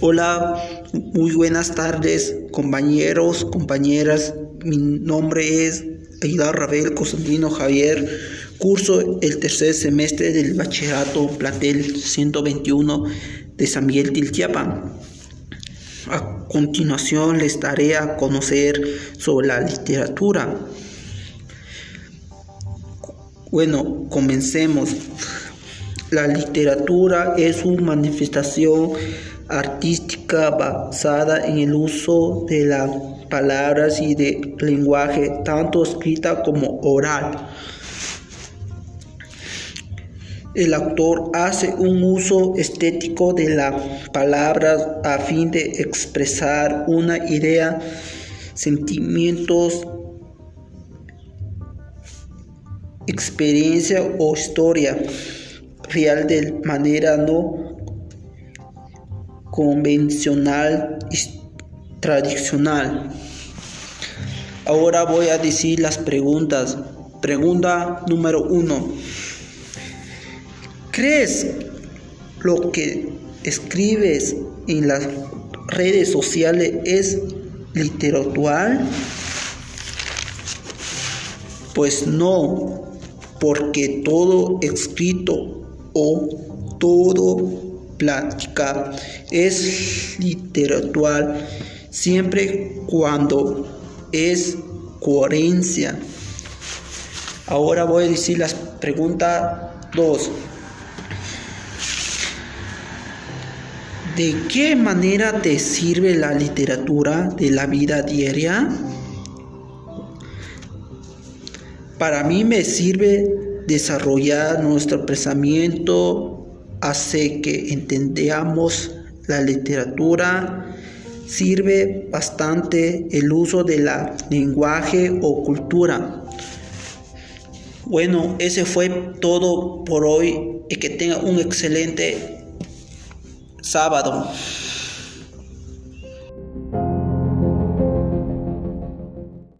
Hola, muy buenas tardes, compañeros, compañeras. Mi nombre es Aida Rabel Constantino Javier. Curso el tercer semestre del bachillerato Platel 121 de San Miguel Tilchiapan. A continuación les daré a conocer sobre la literatura. Bueno, comencemos. La literatura es una manifestación artística basada en el uso de las palabras y de lenguaje, tanto escrita como oral. El autor hace un uso estético de las palabras a fin de expresar una idea, sentimientos, experiencia o historia real de manera no convencional y tradicional. Ahora voy a decir las preguntas. Pregunta número uno. ¿Crees lo que escribes en las redes sociales es literatura? Pues no, porque todo escrito o todo plática es literatura siempre cuando es coherencia. Ahora voy a decir las preguntas 2. ¿De qué manera te sirve la literatura de la vida diaria? Para mí me sirve desarrollar nuestro pensamiento, hace que entendamos la literatura, sirve bastante el uso de la lenguaje o cultura. Bueno, ese fue todo por hoy y que tenga un excelente sábado.